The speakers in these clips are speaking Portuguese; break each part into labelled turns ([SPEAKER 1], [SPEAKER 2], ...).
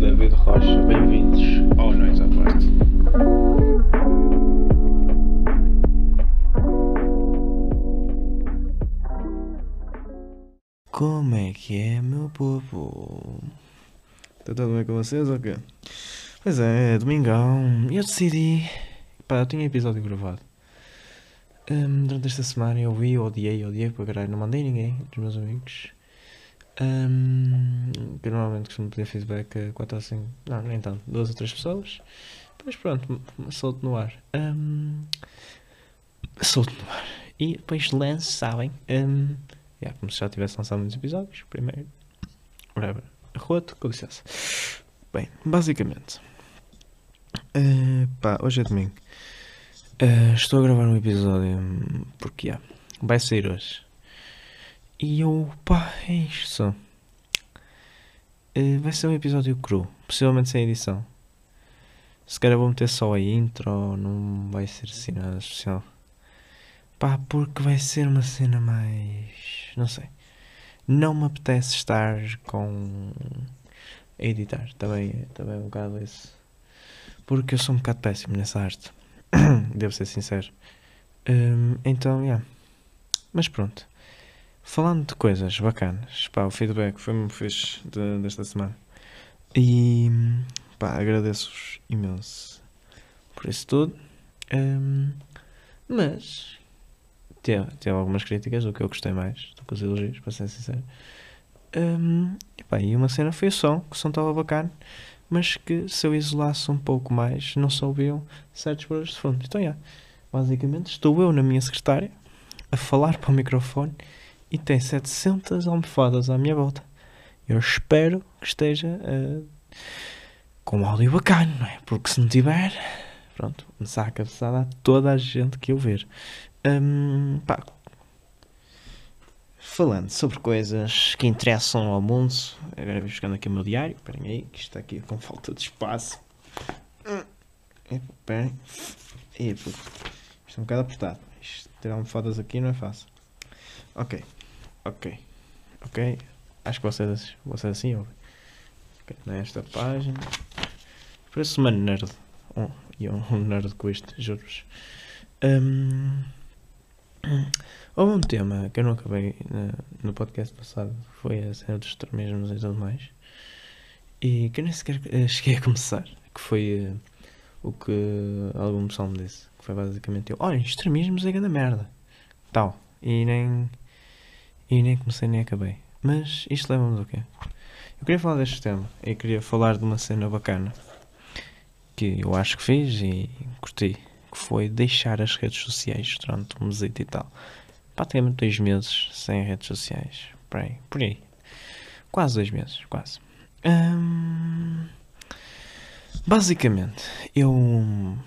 [SPEAKER 1] David Rocha, bem-vindos ao Nós à Parte.
[SPEAKER 2] Como é que é, meu povo? Está tudo bem com vocês ou quê? Pois é, é domingão eu decidi. Pá, eu tinha episódio gravado. Hum, durante esta semana eu vi, odiei, odiei para caralho. Não mandei ninguém dos meus amigos. Que eu normalmente costumo pedir feedback a 4 ou 5. Não, nem tanto, 2 ou 3 pessoas. Depois pronto, solto no ar. Hum, solto no ar. E depois lanço, sabem? Hum, Yeah, como se já tivesse lançado muitos episódios. Primeiro. Whatever. Roto, com licença. Bem, basicamente. eh, pá, hoje é domingo. Eh, estou a gravar um episódio porque yeah, vai sair hoje. E eu, pá, é isto. Eh, vai ser um episódio cru, possivelmente sem edição. Se calhar vou meter só a intro, não vai ser assim nada especial. Pá, porque vai ser uma cena mais. Não sei. Não me apetece estar com. a editar. Também, também é um bocado isso. Porque eu sou um bocado péssimo nessa arte. Devo ser sincero. Hum, então, yeah. Mas pronto. Falando de coisas bacanas, pá, o feedback foi muito fixe de- desta semana. E pá, agradeço-vos imenso por isso tudo. Hum, mas teve, teve algumas críticas, o que eu gostei mais do que os elogios, para ser sincero. Hum, e, pá, e uma cena foi o som, que o som estava bacana, mas que se eu isolasse um pouco mais, não se ouviam certos barulhos de fundo. Então, yeah, basicamente, estou eu na minha secretária a falar para o microfone e tem 700 almofadas à minha volta. Eu espero que esteja eh, com um áudio bacana, não é? Porque se não tiver, pronto, começar a cabeçada a toda a gente que eu ver. Hum, pá. Falando sobre coisas que interessam ao mundo, agora vou buscando aqui o meu diário. Esperem aí, que está aqui com falta de espaço. Hum, Esperem. Epa, Isto é um bocado apertado. Isto, ter almofadas aqui não é fácil. Ok, ok, ok. Acho que vocês, vocês assim ouvem. Ok, nesta página. Parece uma nerd. Um, e um, um nerd com isto, juro-vos. Hum, houve um tema que eu não acabei na- no podcast passado, foi a cena dos extremismos e tudo mais, e que eu nem sequer eh, cheguei a começar, que foi eh, o que algum pessoal me disse, que foi basicamente eu, olha, extremismos é grande merda, tal, e nem, e nem comecei nem acabei. Mas isto leva-me do quê? Eu queria falar deste tema, e queria falar de uma cena bacana, que eu acho que fiz e curti, que foi deixar as redes sociais durante um mesito e tal. Praticamente dois meses sem redes sociais. Por aí. Por aí. Quase dois meses, quase. Hum, basicamente, eu,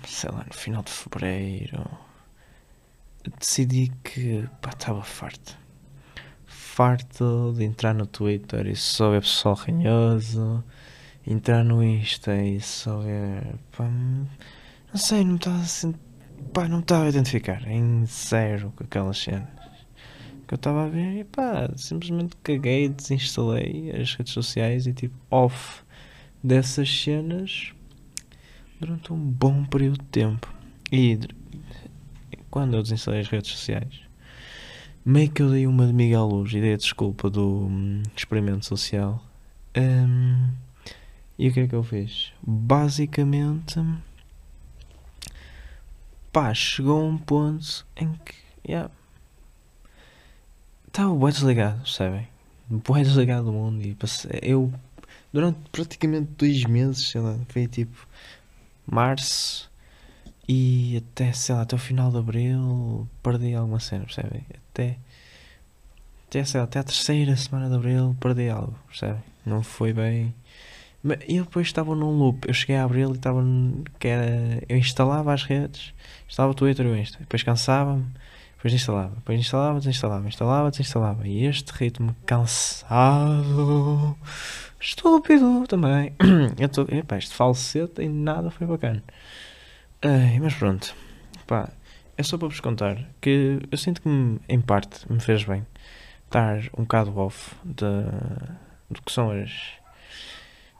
[SPEAKER 2] sei lá, no final de fevereiro, decidi que, estava farto. Farto de entrar no Twitter e só ver pessoal ranhoso, entrar no Insta e só ver, pá, não sei, não estava assim, pá, não estava a identificar em zero com aquelas cenas que eu estava a ver e pá, simplesmente caguei, desinstalei as redes sociais e tipo off dessas cenas durante um bom período de tempo. E quando eu desinstalei as redes sociais, meio que eu dei uma de Miguel Luz e dei a desculpa do hum, experimento social. Hum, e o que é que eu fiz? Basicamente, pá, chegou um ponto em que, yeah, estava bem desligado, percebem? Bem desligado do mundo e passei, eu, durante praticamente dois meses, sei lá, foi tipo março e até, sei lá, até o final de abril perdi alguma cena, percebem? Até, até, sei lá, até a terceira semana de abril perdi algo, percebem? Não foi bem. Mas eu depois estava num loop. Eu cheguei a abril e estava. que era. Eu instalava as redes, instalava o Twitter e o Insta. Depois cansava-me, depois instalava. Depois instalava, desinstalava, instalava, desinstalava. E este ritmo cansado. Estúpido também. Eu tô, epá, este falsete em nada foi bacana. Ai, mas pronto. Pá, é só para vos contar que eu sinto que em parte me fez bem estar um bocado off da, do que são as,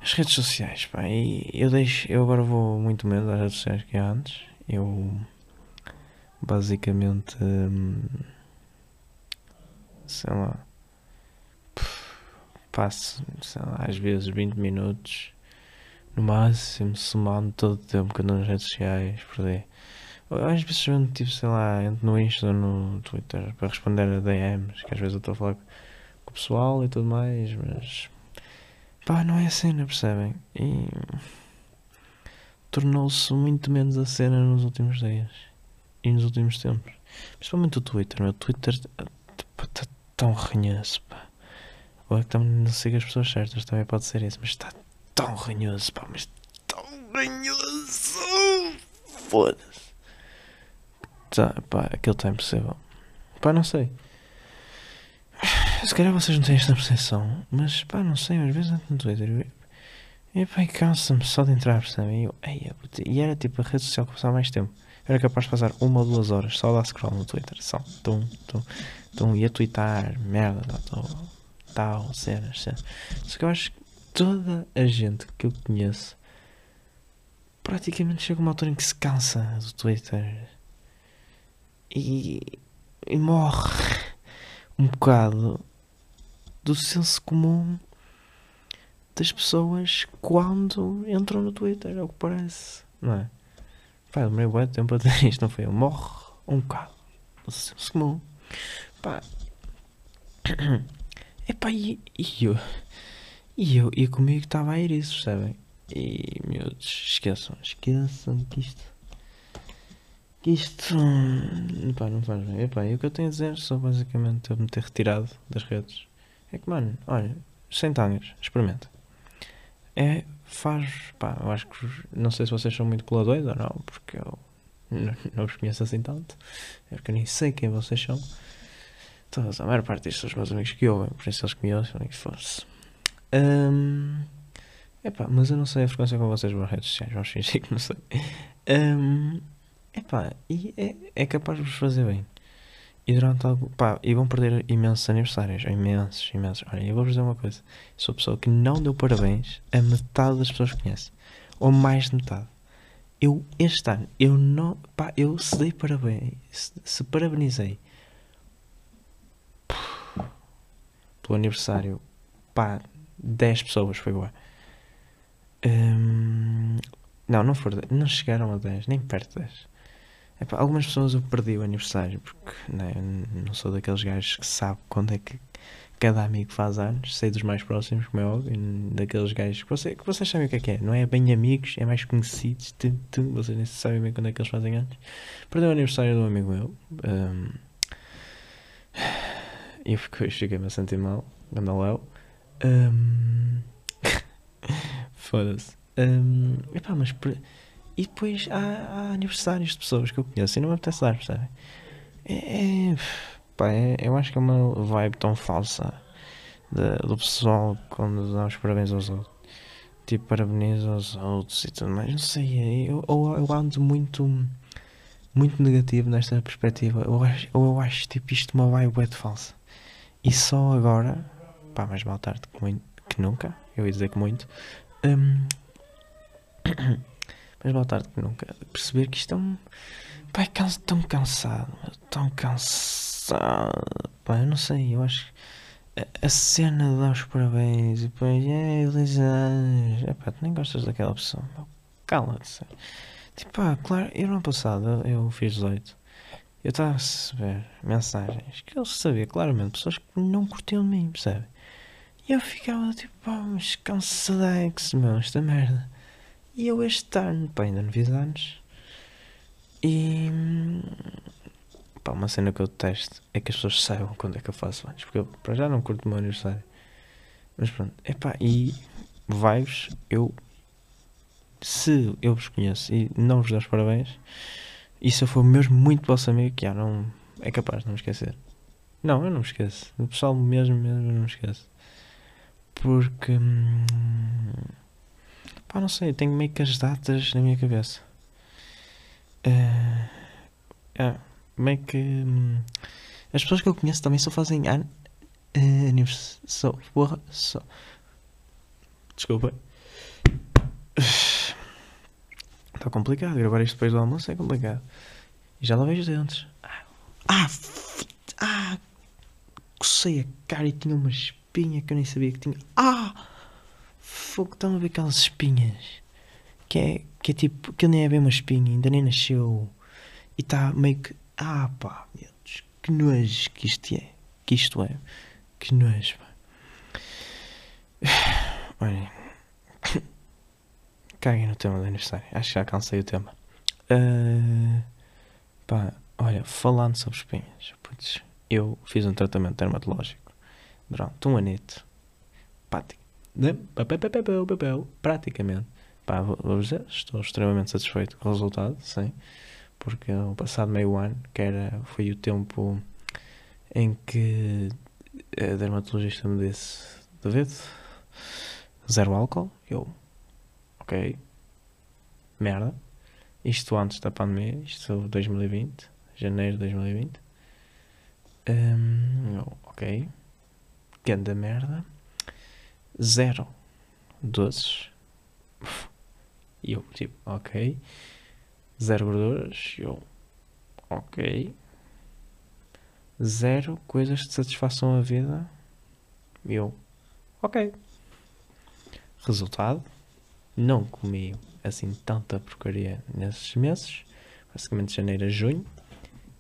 [SPEAKER 2] As redes sociais, pá, e eu deixo, eu agora vou muito menos às redes sociais que antes. Eu basicamente hum, sei lá passo sei lá, às vezes 20 minutos no máximo somando todo o tempo que ando nas redes sociais aí. Às vezes eu tipo, sei lá, entro no Insta ou no Twitter para responder a DMs, que às vezes eu estou a falar com o pessoal e tudo mais, mas pá, não é a cena, percebem? E tornou-se muito menos a cena nos últimos dias e nos últimos tempos. Principalmente o Twitter, meu Twitter está tão ranhoso, pá. Ou é que não siga as pessoas certas, também pode ser isso, mas está tão ranhoso, pá, mas tão ranhoso! Foda-se. Tá, pá, aquilo está impossível. Pá, não sei. Se calhar vocês não têm esta percepção, mas pá, não sei, às vezes entro no Twitter e, pá, cansa-me só de entrar, percebem? E, eu, e era tipo a rede social que passava mais tempo. Era capaz de passar uma ou duas horas só a dar scroll no Twitter, só. Tum, tum, tum, ia twittar, merda, tal, tal, cenas, cenas. Só que eu acho que toda a gente que eu conheço praticamente chega uma altura em que se cansa do Twitter e, e morre um bocado do senso comum das pessoas quando entram no Twitter, é o que parece, não é? Pá, demorei muito tempo a ter isto, não foi? Morre um bocado do senso comum. Pá. Epá, e, e eu. E eu, e comigo estava a ir isso, sabem? E, miúdos, esqueçam, esqueçam que isto que isto pá, não faz bem. Epá, e o que eu tenho a dizer só basicamente eu me ter retirado das redes é que, mano, olha, sem tangas, experimenta. É, faz, pá, eu acho que, não sei se vocês são muito coladores ou não, porque eu não, não vos conheço assim tanto, é porque eu nem sei quem vocês são. Todos, a maior parte destes são os meus amigos que ouvem, por isso eles que me fosse. Um, epá, mas eu não sei a frequência com vocês nas redes sociais, vamos fingir que não sei. Um, Epá, e é, é capaz de vos fazer bem. E durante algo. Pá, e vão perder imensos aniversários. Imensos, imensos. Olha, eu vou-vos dizer uma coisa. Sou a pessoa que não deu parabéns a metade das pessoas que conhece. Ou mais de metade. Eu, este ano, eu não. Pá, eu se dei parabéns. Se, se parabenizei. Pelo aniversário. Pá, 10 pessoas foi boa. Hum, não, não foram. Não chegaram a 10, nem perto de 10. Epá, algumas pessoas eu perdi o aniversário porque né, não sou daqueles gajos que sabe quando é que cada amigo faz anos, sei dos mais próximos, como é óbvio, daqueles gajos que, você, que vocês sabem o que é que é, não é bem amigos, é mais conhecidos, tum, tum, vocês nem sabem bem quando é que eles fazem anos. Perdi o aniversário de um amigo meu um, eu fiquei-me a sentir mal, anda Léo. Um, Foda-se. Um, mas. E depois há, há, aniversários de pessoas que eu conheço e não me apetece dar, percebem? É, é, pá, é, eu acho que é uma vibe tão falsa de, do pessoal quando dá os parabéns aos outros. Tipo, parabeniza aos outros e tudo mais. Não sei, eu, eu, eu ando muito, muito negativo nesta perspectiva. Eu acho, eu acho tipo isto uma vibe de falsa. E só agora, pá, mais mal tarde que, que nunca, eu ia dizer que muito. Um, mais mal tarde que nunca, perceber que isto é um. Pá, é canso, tão cansado, tão cansado. Pá, eu não sei, eu acho a, a cena de dar os parabéns e depois, é, feliz. É pá, tu nem gostas daquela pessoa, cala-te. Tipo, pá, claro, eu no ano passado eu fiz 18. Eu estava a receber mensagens que eu sabia claramente, pessoas que não curtiam de mim, percebe? E eu ficava tipo, pá, mas cansadex, meu, esta merda. E eu este ano, pá, ainda não fiz anos. E. Pá, uma cena que eu detesto é que as pessoas saibam quando é que eu faço anos. Porque eu, para já, não curto o meu aniversário. Mas pronto, é pá, e. Vai-vos, eu. Se eu vos conheço e não vos dou os parabéns, e se eu for mesmo muito vosso amigo, que já não. É capaz de não me esquecer. Não, eu não me esqueço. O pessoal mesmo, mesmo, não me esqueço. Porque. Hum, Pá, não sei, tenho meio que as datas na minha cabeça. Uh, é, meio que. Hum, as pessoas que eu conheço também só fazem an uh, aniversário. Só, porra, só. Desculpa. está complicado. Gravar isto depois do almoço é complicado. E já lavei os dentes. Ah, ah, ah cocei a cara e tinha uma espinha que eu nem sabia que tinha. Ah! Fogo, estão a ver aquelas espinhas? Que é, que é tipo, que nem é bem uma espinha, ainda nem nasceu. E está meio que. Ah pá, meu Deus, que nojo que isto é. Que isto é. Que nojo, pá. Olhem. Caguem no tema do aniversário. Acho que já cansei o tema. Ah, pá, olha, falando sobre espinhas. Putz, eu fiz um tratamento dermatológico durante um anito. Né? Praticamente. Pá, vou dizer, estou extremamente satisfeito com o resultado, sim. Porque o passado meio ano, que era, foi o tempo em que a dermatologista me disse: David, zero álcool. Eu, ok, merda. Isto antes da pandemia, isto 2020, janeiro de 2020. Hum, eu, ok, ganda merda. Zero doces. E eu, tipo, ok. Zero gorduras. Eu, ok. Zero coisas que satisfaçam a vida. Eu, ok. Resultado: não comi assim tanta porcaria nesses meses. Basicamente, janeiro a junho.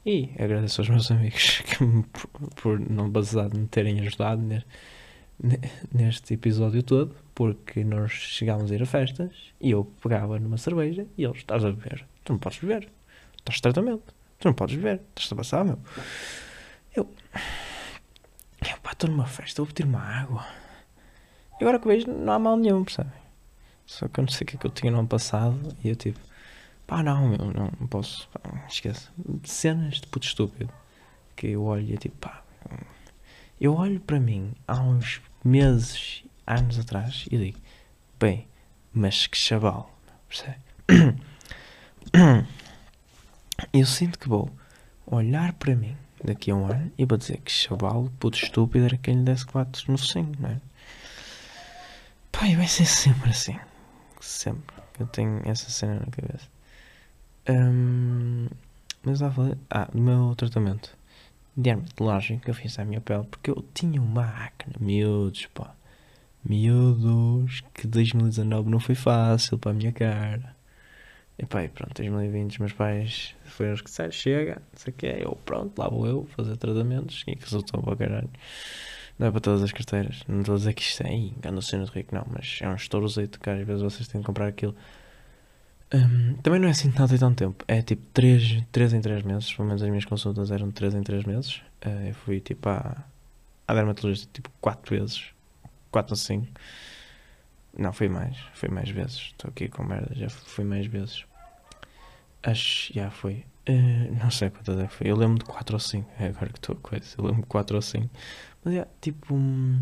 [SPEAKER 2] E agradeço aos meus amigos que me, por, não basar de me terem ajudado ne- ne- neste episódio todo, porque nós chegámos a ir a festas e eu pegava numa cerveja e eles, estás a beber, tu não podes beber, estás de tratamento, tu não podes beber, estás a passar, meu. Eu, eu pá, estou numa festa, vou pedir uma água. E agora que vejo, não há mal nenhum, percebem? Só que eu não sei o que é que eu tinha no ano passado e eu tipo, pá, não, meu, não, não posso, pá, esquece. Cenas de puto estúpido que eu olho e é tipo, pá, eu olho para mim há uns meses, anos atrás e digo, bem, mas que chaval, percebe? Eu sinto que vou olhar para mim daqui a um ano e vou dizer que chaval, puto estúpido, era quem lhe desse quatro no focinho, não é? E vai ser sempre assim. Sempre. Eu tenho essa cena na cabeça. Hum, mas lá falei. Ah, do meu tratamento dermatológico que eu fiz à minha pele porque eu tinha uma acne, miúdos, pá. Miúdos, que 2019 não foi fácil para a minha cara. E pá, e pronto, 2020 os meus pais foram os que disseram, chega, não sei o que eu pronto, lá vou eu fazer tratamentos e que resultou para caralho. Não é para todas as carteiras, não estou a dizer que isto é "Ih, engano cena de rico, não, mas é um estourozito que às vezes vocês têm que comprar aquilo. Hum, também não é assim tanto e tanto tempo, é tipo 3, 3 em 3 meses, pelo menos as minhas consultas eram de 3 em 3 meses. Eh, eu fui tipo à, à dermatologista tipo 4 vezes, 4 ou 5. Não, foi mais, foi mais vezes. Estou aqui com merda, já fui mais vezes. Acho, já foi. Eh, não sei quantas é que foi. Eu lembro de 4 ou 5. É agora que estou a coisa. Eu lembro de 4 ou 5. Mas é tipo. hum,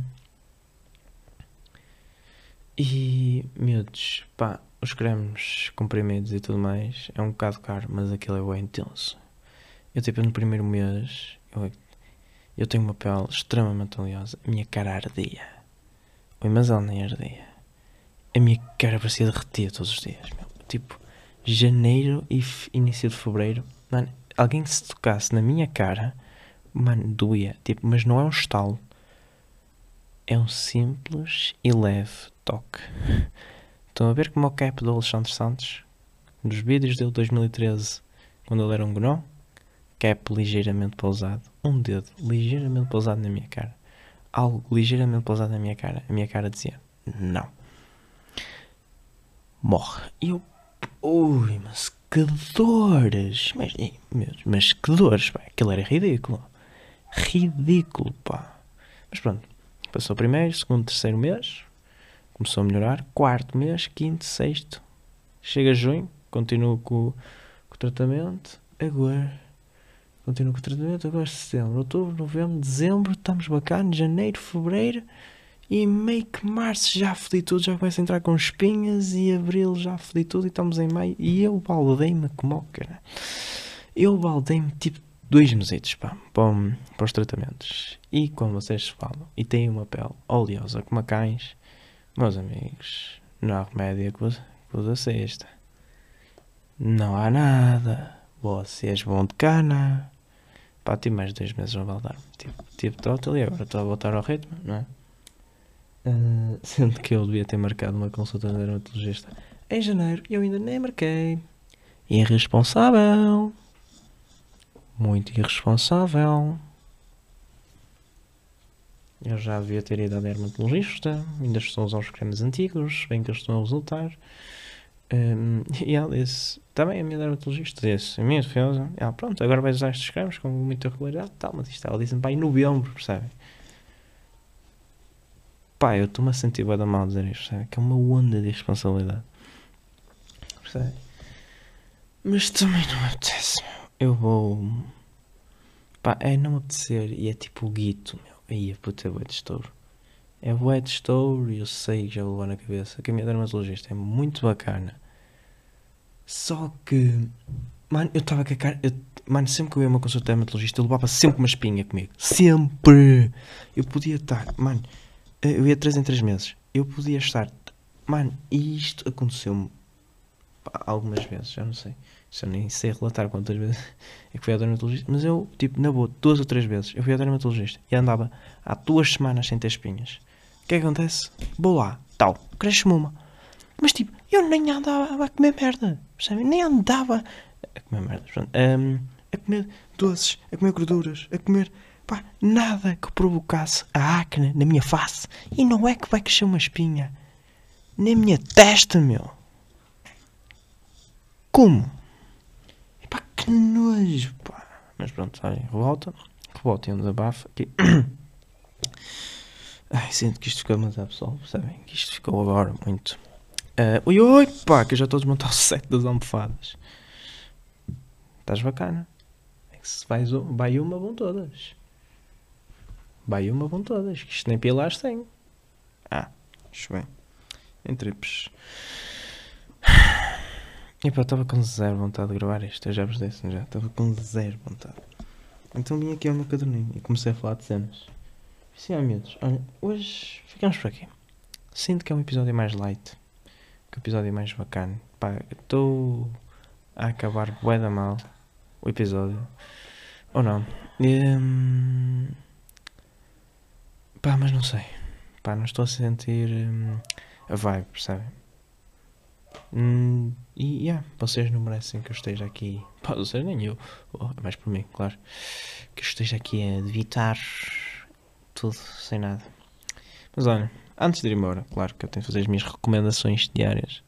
[SPEAKER 2] E. Miúdos, pá, os cremes comprimidos e tudo mais é um bocado caro, mas aquilo é bem intenso. Eu, tipo, no primeiro mês, eu, eu tenho uma pele extremamente oleosa. A minha cara ardia. Oi, mas ela nem ardia. A minha cara parecia derreter todos os dias, meu. Tipo, janeiro e início de fevereiro, mano, alguém que se tocasse na minha cara, mano, doía. Tipo, mas não é um estalo. É um simples e leve toque. Estão a ver como é o cap do Alexandre Santos? Nos vídeos dele de 2013, quando ele era um gnó, cap ligeiramente pousado, um dedo ligeiramente pousado na minha cara, algo ligeiramente pousado na minha cara, a minha cara dizia: Não. Morre. E eu, ui, mas que dores! Mas, Deus, mas que dores, pá, aquilo era ridículo. Ridículo, pá. Mas pronto, passou o primeiro, segundo, terceiro mês, começou a melhorar, quarto mês, quinto, sexto, chega junho, continuo com, com o tratamento, agora, continuo com o tratamento, agora setembro, outubro, novembro, dezembro, estamos bacanas, janeiro, fevereiro, e meio que março já fodi tudo, já começa a entrar com espinhas, e abril já fodi tudo, e estamos em maio, e eu baldei-me como cara. Eu baldei-me tipo dois mesitos pá, para, para os tratamentos. E como vocês falam, e têm uma pele oleosa como a cães, meus amigos, não há remédio que vos, assista. Não há nada. Você és bom de cana. Pá, tive mais dois meses a voltar. Tipo, tipo total e agora estou a voltar ao ritmo, não é? Ah, sendo que eu devia ter marcado uma consulta de dermatologista em janeiro e eu ainda nem marquei. Irresponsável. Muito irresponsável. Eu já devia ter ido ao dermatologista. Ainda estou a usar os cremes antigos, bem que eles estão a resultar. Um, e ela disse: Também a minha dermatologista disse: A minha defesa, ela, pronto, agora vais usar estes cremes com muita regularidade. Tal, mas isto ela disse-me para em novembro, percebe? Pá, eu estou-me a sentir bem da mal dizer isto, percebe? Que é uma onda de responsabilidade, percebe? Mas também não me apetece, meu. Eu vou. Pá, é não me apetecer e é tipo o guito, meu. Aí a puta é bué de estouro. É bué de estouro e eu sei que já vou levar na cabeça a minha dermatologista é muito bacana. Só que. Mano, eu estava com a cara. eu- mano, sempre que eu ia uma consulta de dermatologista, eu levava sempre uma espinha comigo. Sempre! Eu podia estar. Mano, eu ia 3 em 3 meses. Eu podia estar. Mano, isto aconteceu-me algumas vezes, já não sei. Já nem sei relatar quantas vezes é que fui ao dermatologista. Mas eu, tipo, na boa, duas ou três vezes, eu fui ao dermatologista e andava há duas semanas sem ter espinhas. O que é que acontece? Vou lá, tal, cresce-me uma. Mas tipo, eu nem andava a comer merda, percebem? Nem andava a comer merda, hum, a comer doces, a comer gorduras, a comer, pá, nada que provocasse a acne na minha face. E não é que vai crescer uma espinha, na minha testa, meu. Como? Que nojo, pá. Mas pronto, olhem, revolta, revolta e um desabafo aqui. Ai, sinto que isto ficou demasiado pessoal, percebem? Que isto ficou agora muito. Ah, ui, ui, pá, que eu já estou a desmontar o set das almofadas. Estás bacana. É que se vais, vai uma, vão todas. Vai uma, vão todas. Que isto nem pilares tem. Ah, acho bem. Em trips. E pá, estava com zero vontade de gravar isto. Eu já vos disse, já. Estava com zero vontade. Então vim aqui ao meu caderninho e comecei a falar de cenas. Sim, amigos, olha, hoje ficamos por aqui. Sinto que é um episódio mais light, que é um episódio mais bacana. Pá, estou a acabar bué da mal o episódio. Ou não. Hum, pá, mas não sei. Pá, não estou a sentir hum, a vibe, percebem? Hum, e yeah, vocês não merecem que eu esteja aqui. Pá, vocês nem eu. Oh, é mais por mim, claro. Que eu esteja aqui a debitar tudo sem nada. Mas olha, antes de ir embora, claro que eu tenho que fazer as minhas recomendações diárias.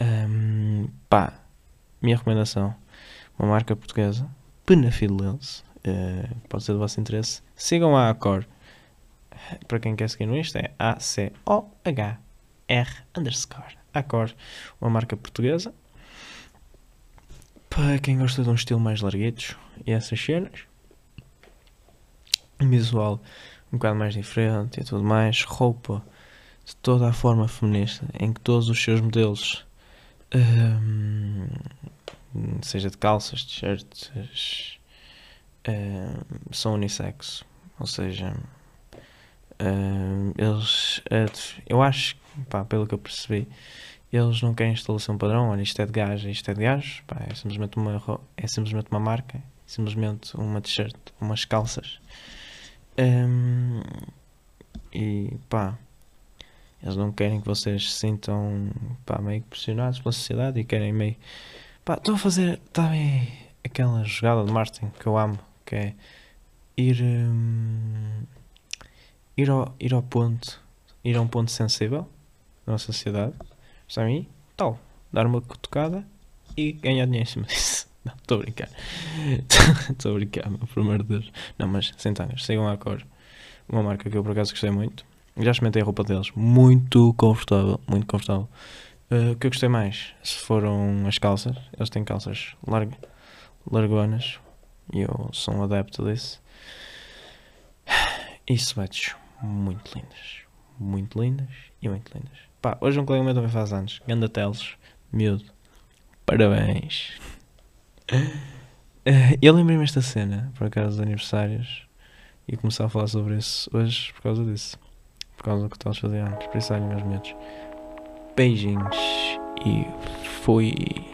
[SPEAKER 2] Ahm, pá, minha recomendação: uma marca portuguesa, Penafilense, uh, pode ser do vosso interesse. Sigam a Accor. Para quem quer seguir no Insta é A-C-O-H-R underscore. Accor, uma marca portuguesa. Para quem gosta de um estilo mais larguitos e essas cenas. Um visual um bocado mais diferente e tudo mais. Roupa de toda a forma feminista, em que todos os seus modelos, hum, seja de calças, t-shirts, hum, são unissex. Ou seja, hum, eles, eh, eu acho, pá, pelo que eu percebi, eles não querem instalação padrão. Olha, isto é de gajo, isto é de gajo. Pá, é simplesmente uma, é simplesmente uma marca, é simplesmente uma t-shirt, umas calças. Hum, e pá, eles não querem que vocês se sintam pá, meio pressionados pela sociedade e querem meio. Pá, estão a fazer também aquela jogada de marketing que eu amo, que é ir, hum, ir, ao, ir ao ponto, ir a um ponto sensível da nossa sociedade, sabem? Tal, dar uma cutucada e ganhar dinheiro em cima disso. Não, estou a brincar. Estou a brincar, meu, por amor de Deus. Não, mas centenas, sigam a cor. Uma marca que eu por acaso gostei muito. Já experimentei a roupa deles. Muito confortável. Muito confortável. Uh, o que eu gostei mais se foram as calças. Eles têm calças larg largonas. E eu sou um adepto disso. E sweats muito lindas. Muito lindas e muito lindas. Pá, hoje um colega meu também faz anos. Ganda Teles. Miúdo. Parabéns. Eu lembrei-me esta cena, por acaso, dos aniversários, e começar a falar sobre isso hoje por causa disso. Por causa do que eles faziam antes. Por isso, olha, meus miúdos. Beijinhos e fui.